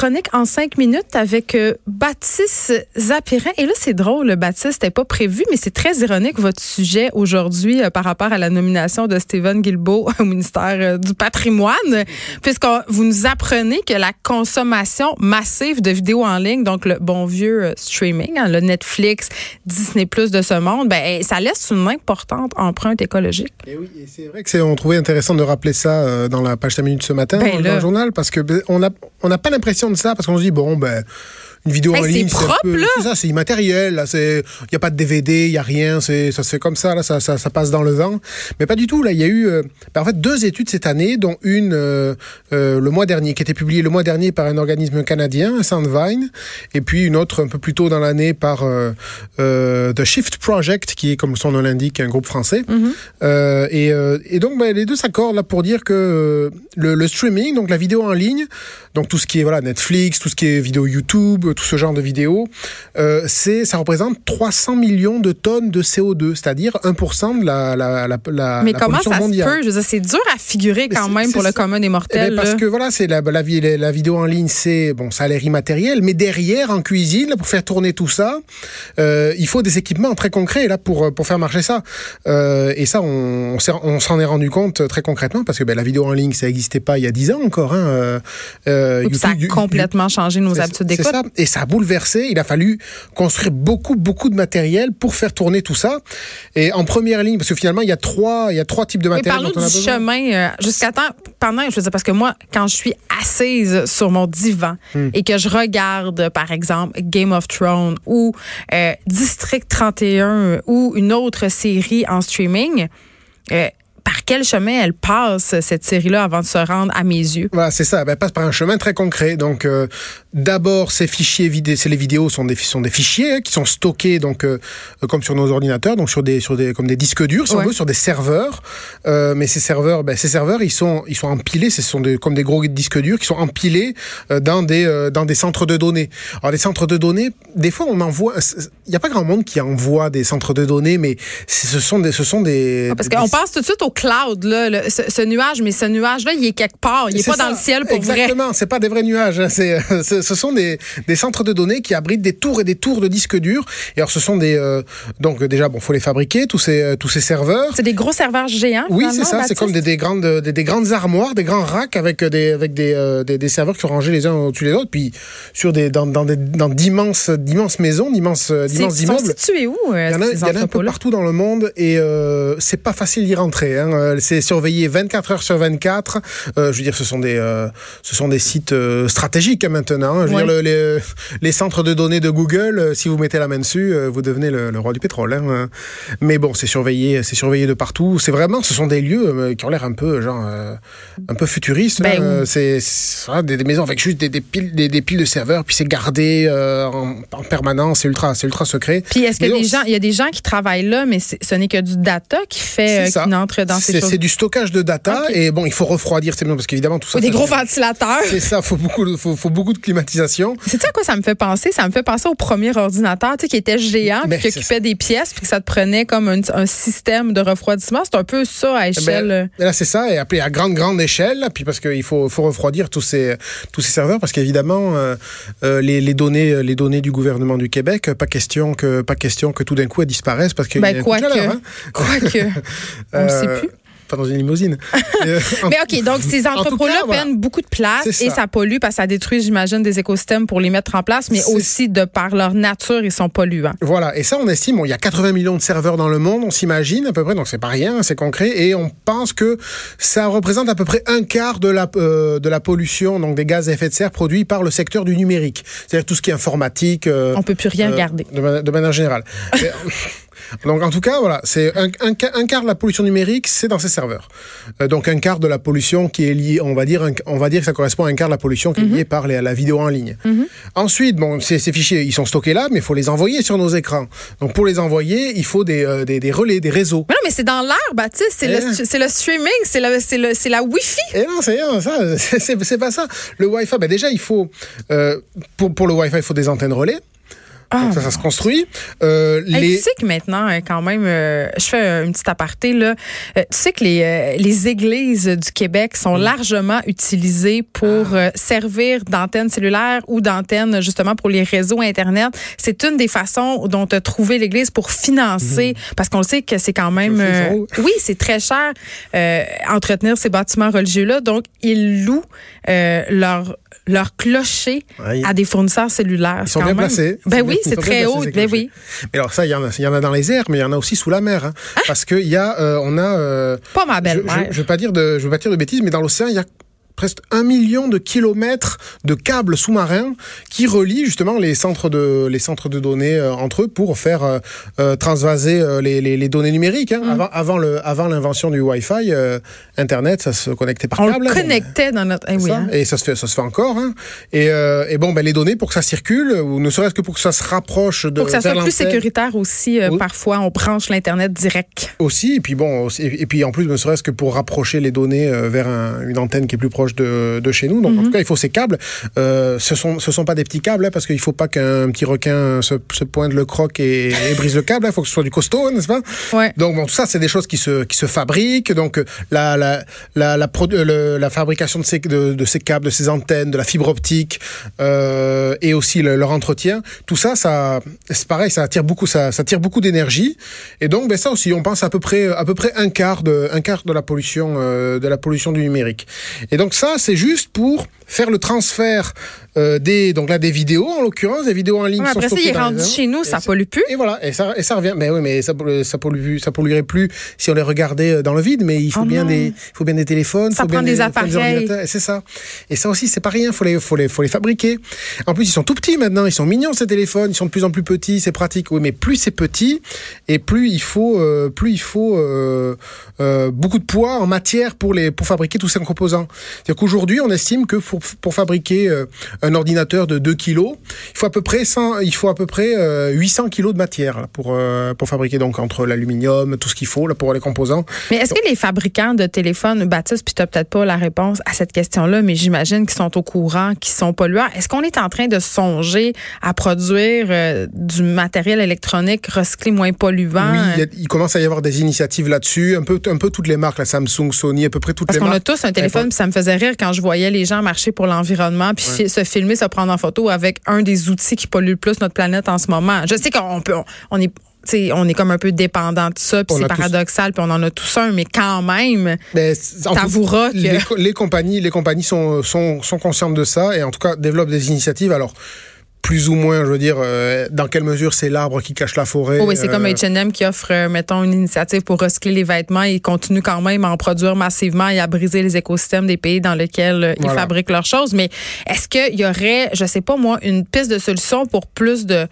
chronique en cinq minutes avec euh, Baptiste Zapirin. Et là, c'est drôle, Baptiste, c'était pas prévu, mais c'est très ironique votre sujet aujourd'hui euh, par rapport à la nomination de Stephen Guilbeault au ministère euh, du patrimoine, puisque vous nous apprenez que la consommation massive de vidéos en ligne, donc le bon vieux streaming, hein, le Netflix, Disney Plus de ce monde, ben, ça laisse une importante empreinte écologique. Et oui, et c'est vrai que c'est, on trouvait intéressant de rappeler ça dans la page 5 minutes ce matin ben dans, le journal, parce que ben, on a on n'a pas l'impression de ça parce qu'on se dit bon ben une vidéo en ligne. C'est propre, là. C'est ça, c'est immatériel. Il y a pas de DVD, il y a rien. C'est, ça se fait comme ça. Là, ça, ça, ça, passe dans le vent. Mais pas du tout. Là, il y a eu, euh, ben, en fait, deux études cette année, dont une euh, euh, le mois dernier, qui a été publiée le mois dernier par un organisme canadien, Sandvine, et puis une autre un peu plus tôt dans l'année par The Shift Project, qui est, comme son nom l'indique, un groupe français. Mm-hmm. et, et, donc, ben, les deux s'accordent là pour dire que le, le streaming, donc la vidéo en ligne, donc tout ce qui est voilà Netflix, tout ce qui est vidéo YouTube tout ce genre de vidéos, euh, c'est, ça représente 300 millions de tonnes de CO2, c'est-à-dire 1% de la, la, la, la Mais comment ça mondiale. se peut? c'est dur à figurer quand même pour le commun des mortels. Eh ben, parce que voilà, c'est la, la, la, vidéo en ligne, c'est, bon, ça a l'air immatériel, mais derrière, en cuisine, pour faire tourner tout ça, euh, il faut des équipements très concrets là pour, pour faire marcher ça. Euh, et ça, on, on s'en est rendu compte très concrètement parce que ben, la vidéo en ligne, ça n'existait pas il y a 10 ans encore. Hein, euh, euh ça a complètement changé nos habitudes d'écoute et ça a bouleversé. Il a fallu construire beaucoup, beaucoup de matériel pour faire tourner tout ça. Et en première ligne, parce que finalement, il y a trois, il y a trois types de matériel. Parlons du chemin euh, jusqu'à temps, pendant, je veux dire, parce que moi, quand je suis assise sur mon divan hmm. et que je regarde, par exemple, Game of Thrones ou euh, District 31 ou une autre série en streaming, euh, par quel chemin elle passe, cette série-là, avant de se rendre à mes yeux? Voilà, c'est ça. Elle passe par un chemin très concret. Donc, euh, d'abord, ces fichiers vidéo, les vidéos sont des, sont des fichiers hein, qui sont stockés, donc, euh, comme sur nos ordinateurs, donc sur des, sur des, comme des disques durs, si on veut, sur des serveurs. Euh, mais ces serveurs, ben, ces serveurs, ils sont, ils sont empilés, ce sont des, comme des gros disques durs qui sont empilés dans des, dans des centres de données. Alors, les centres de données, des fois, on envoie, il n'y a pas grand monde qui envoie des centres de données, mais ce sont des, ce sont des. Ah, parce qu'on passe tout de suite au cloud, là, ce, nuage, mais ce nuage-là, il est quelque part. Il n'est pas dans le ciel pour Exactement, vrai. Exactement, c'est pas des vrais nuages. Hein. C'est, ce sont des, des, centres de données qui abritent des tours et des tours de disques durs. Et alors, ce sont des... Euh, donc, déjà, bon, faut les fabriquer, tous ces, euh, tous ces serveurs. C'est des gros serveurs géants. Oui, c'est ça. C'est comme des, des grandes, des, des, grandes armoires, des grands racks avec des, avec des, euh, des, serveurs qui sont rangés les uns au-dessus des autres. Puis, sur des, dans, dans, dans d'immenses, d'immenses maisons, d'immenses, d'immenses immeubles. Sont situés où, Il y en a, y en a un peu partout dans le monde et euh, c'est pas facile d'y rentrer. Hein c'est surveillé 24 heures sur 24. Euh, je veux dire, ce sont des, euh, ce sont des sites euh, stratégiques hein, maintenant. Hein. Je veux dire, les, les, centres de données de Google, si vous mettez la main dessus, vous devenez le, roi du pétrole. Hein. Mais bon, c'est surveillé, c'est surveillé de partout. C'est vraiment, ce sont des lieux qui ont l'air un peu, genre, un peu futuristes. Ben c'est des, des, maisons avec juste des, des piles, des, piles de serveurs, puis c'est gardé en, en, permanence. C'est ultra, c'est ultra secret. Puis est-ce qu'il y a des gens, il y a des gens qui travaillent là, mais ce n'est que du data qui fait, qui entre dans ces choses du stockage de data et bon, il faut refroidir, c'est bien parce qu'évidemment tout ça. des gros ventilateurs. C'est ça, faut beaucoup, de, faut, faut, beaucoup de climatisation. C'est ça à quoi ça me fait penser? Ça me fait penser au premier ordinateur, tu sais, qui était géant, puis qui occupait des pièces, puis que ça te prenait comme un, un système de refroidissement. C'est un peu ça à eh ben, échelle. là, c'est ça, et appelé à grande grande échelle, puis parce qu'il faut, faut refroidir tous ces tous ces serveurs, parce qu'évidemment euh, euh, les, les, données les données du gouvernement du Québec, pas question que pas question que tout d'un coup elles disparaissent parce que ben, quoi, que, hein. quoi que, on ne sait euh, plus pas dans une limousine. Euh, mais OK, donc ces entrepôts-là prennent beaucoup de place et ça pollue parce que ça détruit, j'imagine, des écosystèmes pour les mettre en place, mais aussi de par leur nature, ils sont polluants. Voilà, et ça, on estime, bon, il y a 80 millions de serveurs dans le monde, on s'imagine à peu près, donc c'est pas rien, c'est concret, et on pense que ça représente à peu près un quart de la, euh, de la pollution, donc des gaz à effet de serre produits par le secteur du numérique, c'est-à-dire tout ce qui est informatique. Euh, on peut plus rien garder. De, de manière générale. Donc en tout cas, voilà, c'est un, un, un, quart de la pollution numérique, c'est dans ces serveurs. Euh, donc un quart de la pollution qui est liée, on va dire, on va dire que ça correspond à un quart de la pollution qui est mhm. liée par la vidéo en ligne. Mhm. Ensuite, bon, ces, ces, fichiers, ils sont stockés là, mais il faut les envoyer sur nos écrans. Donc pour les envoyer, il faut des, euh, des, des, relais, des réseaux. Mais non, mais c'est dans l'air, Baptiste. C'est le, eh. le, streaming, c'est la Wi-Fi. Et eh non, c'est ça, c'est pas ça. Le Wi-Fi, ben déjà, il faut, euh, pour, pour le Wi-Fi, il faut des antennes relais. Ah, Donc ça, ça se construit. Euh, Hey, les... Tu sais que maintenant, euh, quand même, euh, je fais une petite aparté, là. Euh, tu sais que les, euh, les églises du Québec sont largement utilisées pour Ah. euh, servir d'antenne cellulaire ou d'antenne, justement, pour les réseaux Internet. C'est une des façons dont tu as trouvé l'église pour financer, parce qu'on le sait que c'est quand même... Mhm. Euh, oui, c'est très cher euh, entretenir ces bâtiments religieux-là. Donc, ils louent euh, leur, leur clocher à des fournisseurs cellulaires. Ils sont bien même- placés. Ben oui, c'est très haut. clochers. oui. Mais alors ça, il y, en a, il y en a dans les airs, mais il y en a aussi sous la mer. hein. Parce qu'il y a, euh, on a... euh, Pas ma je, belle-mère. je, je veux pas dire de, je veux pas dire de bêtises, mais dans l'océan, il y a presque un million de kilomètres de câbles sous-marins qui relient justement les centres de les centres de données euh, entre eux pour faire euh, euh, transvaser les, les, les données numériques. Mm. hein. Avant avant le avant l'invention du Wi-Fi, Internet, ça se connectait par On câble. le hein. connectait dans notre. Eh oui, Ça, hein. Et ça se fait, ça se fait encore. Et, et bon, ben les données pour que ça circule, ou ne serait-ce que pour que ça se rapproche de Pour que ça soit plus sécuritaire aussi, Oui. parfois, on branche l'Internet direct. aussi. Et puis bon, et, et puis en plus, ne serait-ce que pour rapprocher les données vers un- une antenne qui est plus proche de, de chez nous. Donc en tout cas, il faut ces câbles. Euh, ce sont ce sont pas des petits câbles, hein, parce qu'il faut pas qu'un petit requin se, se pointe le croc et, et brise le câble. Il faut que ce soit du costaud, hein, n'est-ce pas? Ouais. Donc bon, tout ça, c'est des choses qui se qui se fabriquent. Donc la la la la, produ- le- la fabrication de ces de, de ces câbles, de ces antennes, de la fibre optique euh, et aussi le- leur entretien. Tout ça, ça c'est pareil, ça attire beaucoup, ça, ça tire beaucoup d'énergie. Et donc, ben ça aussi, on pense à peu près à peu près un quart de un quart de la pollution euh, de la pollution du numérique. Et donc ça, c'est juste pour faire le transfert euh, des donc là des vidéos en l'occurrence, des vidéos en ligne. Ouais, sont après ça, il est rendu chez nous, ça pollue plus. et voilà, et ça, et ça revient. Mais oui, mais ça, pollue- ça pollue, ça polluerait plus si on les regardait euh, dans le vide. Mais il faut Oh bien non. des, il faut bien des téléphones, Ça faut prend bien des appareils. C'est ça. Et ça aussi, c'est pas rien. Faut les, faut les, faut les fabriquer. En plus, ils sont tout petits maintenant. Ils sont mignons ces téléphones. Ils sont de plus en plus petits. C'est pratique. Oui, mais plus c'est petit, et plus il faut, euh, plus il faut euh, euh, beaucoup de poids en matière pour les, pour fabriquer tous ces composants. C'est-à-dire qu'aujourd'hui, on estime que pour, pour fabriquer euh, un ordinateur de 2 kilos, il faut à peu près 100, il faut à peu près euh, 800 kilos de matière là, pour euh, pour fabriquer donc entre l'aluminium, tout ce qu'il faut là pour les composants. Mais est-ce que les fabricants de téléphones, Baptiste, puis tu peut-être pas la réponse à cette question-là, mais j'imagine qu'ils sont au courant, qu'ils sont polluants. Est-ce qu'on est en train de songer à produire euh, du matériel électronique recyclé moins polluant? Oui, il, y a- il commence à y avoir des initiatives là-dessus, un peu un peu toutes les marques, la Samsung, Sony, à peu près toutes Parce les qu'on a marques. tous un téléphone, puis ça me faisait rire quand je voyais les gens marcher pour l'environnement, puis fi- se filmer, se prendre en photo avec un des outils qui pollue le plus notre planète en ce moment. Je sais qu'on peut, on est, on est comme un peu dépendant de ça, puis c'est paradoxal, puis on en a tous un, mais quand même, Mais c'est- en tout- t'avoueras que les, les compagnies, les compagnies sont, sont, sont conscientes de ça et en tout cas développent des initiatives. Alors plus ou moins, je veux dire, euh, dans quelle mesure c'est l'arbre qui cache la forêt. Oh oui, c'est comme euh, H&M qui offre, euh, mettons, une initiative pour recycler les vêtements. Ils continuent quand même à en produire massivement et à briser les écosystèmes des pays dans lesquels ils Voilà. fabriquent leurs choses. Mais est-ce qu'il y aurait, je sais pas moi, une piste de solution pour plus de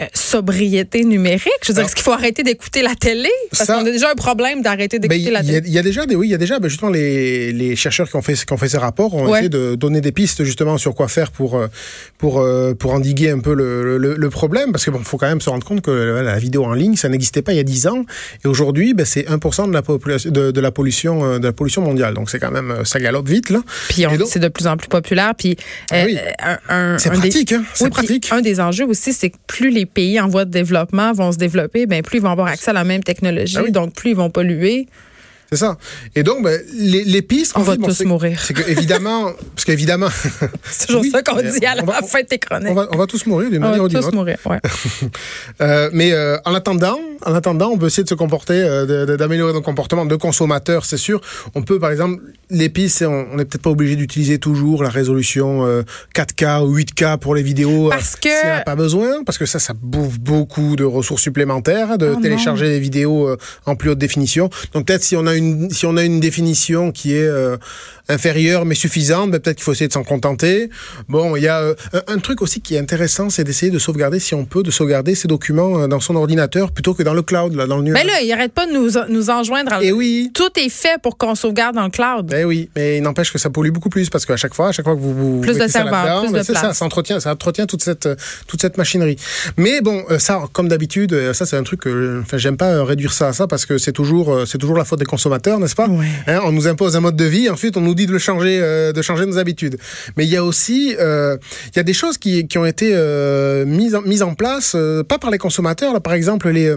euh, sobriété numérique? Je veux dire, est-ce qu'il faut arrêter d'écouter la télé? Parce qu'on a déjà un problème d'arrêter Ben, d'écouter la télé. il y a déjà des oui, il y a déjà ben, justement les, les chercheurs qui ont fait qui ont fait ces rapports ont Ouais. essayé de donner des pistes justement sur quoi faire pour euh, pour euh, pour endiguer un peu le, le, le problème parce que bon, faut quand même se rendre compte que la vidéo en ligne ça n'existait pas il y a 10 ans et aujourd'hui ben, c'est 1% de la population de, de la pollution de la pollution mondiale. Donc c'est quand même ça galope vite là. Puis c'est de plus en plus populaire. Puis Ah euh, un, un- C'est un des- pratique hein, Oui, pratique. Un des enjeux aussi, c'est que plus les pays en voie de développement vont se développer, ben plus ils vont avoir accès à la même technologie, Ah oui. donc plus ils vont polluer. C'est ça. Et donc ben, les, les pistes On va tous mourir. C'est que évidemment parce qu'évidemment C'est toujours Oui, ça qu'on dit à la on va- fin de tes chroniques. on va on va tous mourir d'une On manière va ou d'une tous autre. mourir, ouais. Euh, mais euh, en attendant, en attendant, on peut essayer de se comporter, euh, d'améliorer nos comportements de consommateurs, c'est sûr. On peut, par exemple, les pistes, on n'est peut-être pas obligé d'utiliser toujours la résolution euh, 4K ou 8K pour les vidéos. Parce que- n'y en a pas besoin, parce que ça, ça bouffe beaucoup de ressources supplémentaires, hein, de Oh télécharger des vidéos en plus haute définition. Donc peut-être si on a une, si on a une définition qui est euh, inférieure mais suffisante, ben, peut-être qu'il faut essayer de s'en contenter. Bon, il y a euh, un, un truc aussi qui est intéressant, c'est d'essayer de sauvegarder, si on peut, de sauvegarder ces documents euh, dans son ordinateur plutôt que dans le cloud, là, dans le nuage. Mais Ben là, il arrête pas de nous, nous enjoindre. à- Et oui. Tout est fait pour qu'on sauvegarde dans le cloud. Ben oui, mais il n'empêche que ça pollue beaucoup plus parce qu'à chaque fois, à chaque fois que vous, vous Plus de serveurs, plus ben de c'est ça, ça entretient, ça entretient toute cette toute cette machinerie. Mais bon, ça, comme d'habitude, ça c'est un truc que, enfin, j'aime pas réduire ça à ça parce que c'est toujours c'est toujours la faute des consommateurs. Consommateurs, n'est-ce pas hein, On nous impose un mode de vie, ensuite on nous dit de le changer, euh, de changer nos habitudes. Mais il y a aussi, euh, il y a des choses qui, qui ont été euh, mises, en, mises en place, pas par les consommateurs. Là, par exemple, les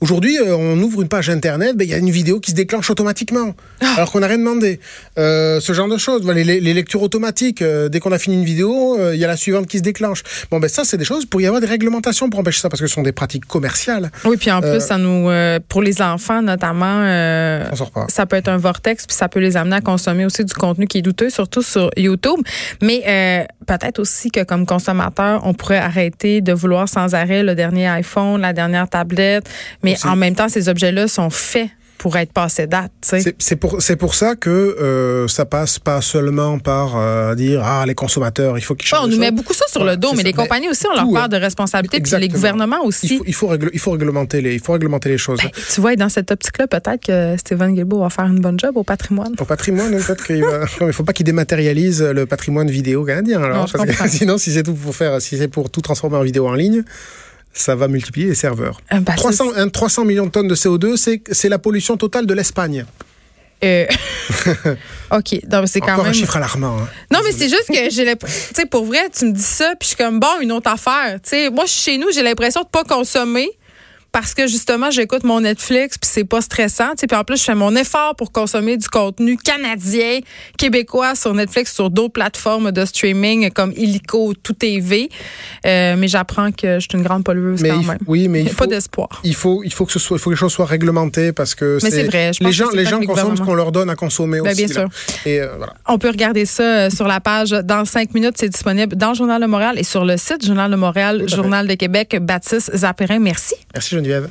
aujourd'hui, on ouvre une page internet, ben, il y a une vidéo qui se déclenche automatiquement, ah. alors qu'on n'a rien demandé. ce genre de choses, les, les lectures automatiques. dès qu'on a fini une vidéo, il y a la suivante qui se déclenche. Bon, ben ça, c'est des choses pour y avoir des réglementations pour empêcher ça, parce que ce sont des pratiques commerciales. Oui, puis en plus, ça nous, pour les enfants notamment, ça peut être un vortex, puis ça peut les amener à consommer aussi du contenu qui est douteux, surtout sur YouTube. Mais euh, peut-être aussi que comme consommateur, on pourrait arrêter de vouloir sans arrêt le dernier iPhone, la dernière tablette. Mais en même temps, ces objets-là sont faits pour être passé date. C'est pour, pour ça que euh, ça passe pas seulement par euh, dire ah les consommateurs il faut qu'ils changent. on nous met beaucoup ça sur le dos, mais les compagnies aussi ont leur part de responsabilité, puis les gouvernements aussi. Il faut, il faut, réglementer les il faut réglementer les choses. Ben, tu vois, dans cette optique-là, peut-être que Stephen Guilbeault va faire une bonne job au patrimoine. Au patrimoine, peut-être qu'il va. il faut pas qu'il dématérialise le patrimoine vidéo canadien. Alors, sinon, si c'est tout pour faire, si c'est pour tout transformer en vidéo en ligne ça va multiplier les serveurs. 300, ah, 300 millions de tonnes de CO2, c'est la pollution totale de l'Espagne. Euh... OK. c'est quand Encore même. un chiffre alarmant. Hein. Non, mais c'est juste que j'ai l'impression. Tu sais, pour vrai, tu me dis ça, puis je suis comme, bon, une autre affaire. Tu sais, moi, chez nous, j'ai l'impression de pas consommer parce que justement, j'écoute mon Netflix puis c'est pas stressant. Puis en plus, je fais mon effort pour consommer du contenu canadien, québécois sur Netflix, sur d'autres plateformes de streaming comme Illico, Tout TV. Euh, mais j'apprends que je suis une grande pollueuse quand même. Oui, mais il, faut, pas d'espoir. Il faut, il faut que ce soit, il faut que les choses soient réglementées parce que c'est vrai. les gens, les gens consomment ce qu'on leur donne à consommer ben, aussi. Bien sûr. Et euh, voilà. On peut regarder ça euh, sur la page dans cinq minutes. C'est disponible dans le Journal de Montréal et sur le site Journal de Montréal, Journal de Québec. Baptiste Zapperin, merci. Merci Geneviève. Bom.